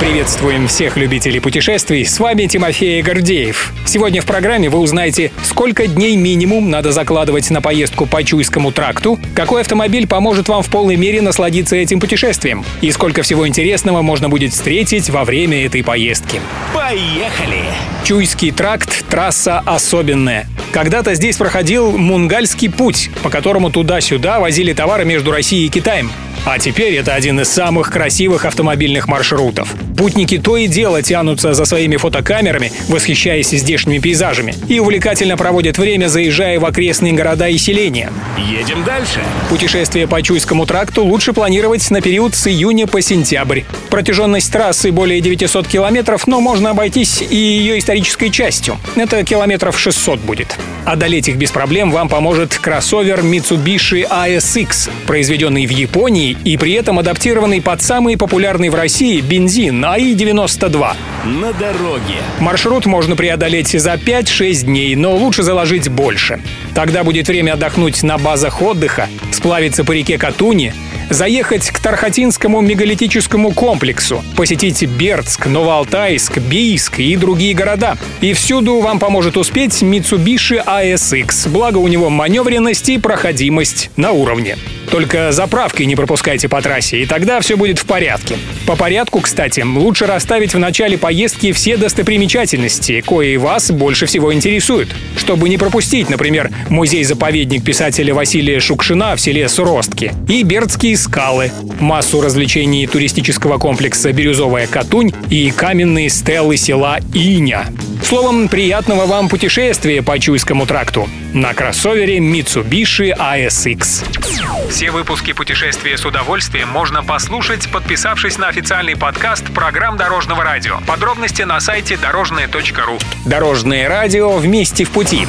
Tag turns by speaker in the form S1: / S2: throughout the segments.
S1: Приветствуем всех любителей путешествий. С вами Тимофей Гордеев. Сегодня в программе вы узнаете, сколько дней минимум надо закладывать на поездку по Чуйскому тракту, какой автомобиль поможет вам в полной мере насладиться этим путешествием и сколько всего интересного можно будет встретить во время этой поездки.
S2: Поехали!
S1: Чуйский тракт – трасса особенная. Когда-то здесь проходил Мунгальский путь, по которому туда-сюда возили товары между Россией и Китаем. А теперь это один из самых красивых автомобильных маршрутов. Путники то и дело тянутся за своими фотокамерами, восхищаясь здешними пейзажами, и увлекательно проводят время, заезжая в окрестные города и селения.
S2: Едем дальше.
S1: Путешествие по Чуйскому тракту лучше планировать на период с июня по сентябрь. Протяженность трассы более 900 километров, но можно обойтись и ее исторической частью. Это километров 600 будет. Одолеть их без проблем вам поможет кроссовер Mitsubishi ASX, произведенный в Японии и при этом адаптированный под самый популярный в России бензин АИ-92.
S2: На дороге.
S1: Маршрут можно преодолеть за 5-6 дней, но лучше заложить больше. Тогда будет время отдохнуть на базах отдыха, сплавиться по реке Катуни, заехать к Тархатинскому мегалитическому комплексу, посетить Бердск, Новоалтайск, Бийск и другие города. И всюду вам поможет успеть Mitsubishi ASX, благо у него маневренность и проходимость на уровне. Только заправки не пропускайте по трассе, и тогда все будет в порядке. По порядку, кстати, лучше расставить в начале поездки все достопримечательности, кои вас больше всего интересуют. Чтобы не пропустить, например, музей-заповедник писателя Василия Шукшина в селе Суростки и Бердские скалы, массу развлечений туристического комплекса «Бирюзовая Катунь» и каменные стелы села Иня. Словом, приятного вам путешествия по Чуйскому тракту на кроссовере Mitsubishi ASX. Все выпуски путешествия с удовольствием можно послушать, подписавшись на официальный подкаст программ Дорожного радио. Подробности на сайте дорожное.ру. Дорожное радио вместе в пути.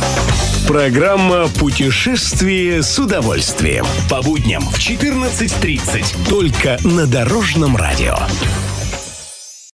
S2: Программа «Путешествие с удовольствием». По будням в 14.30. Только на Дорожном радио.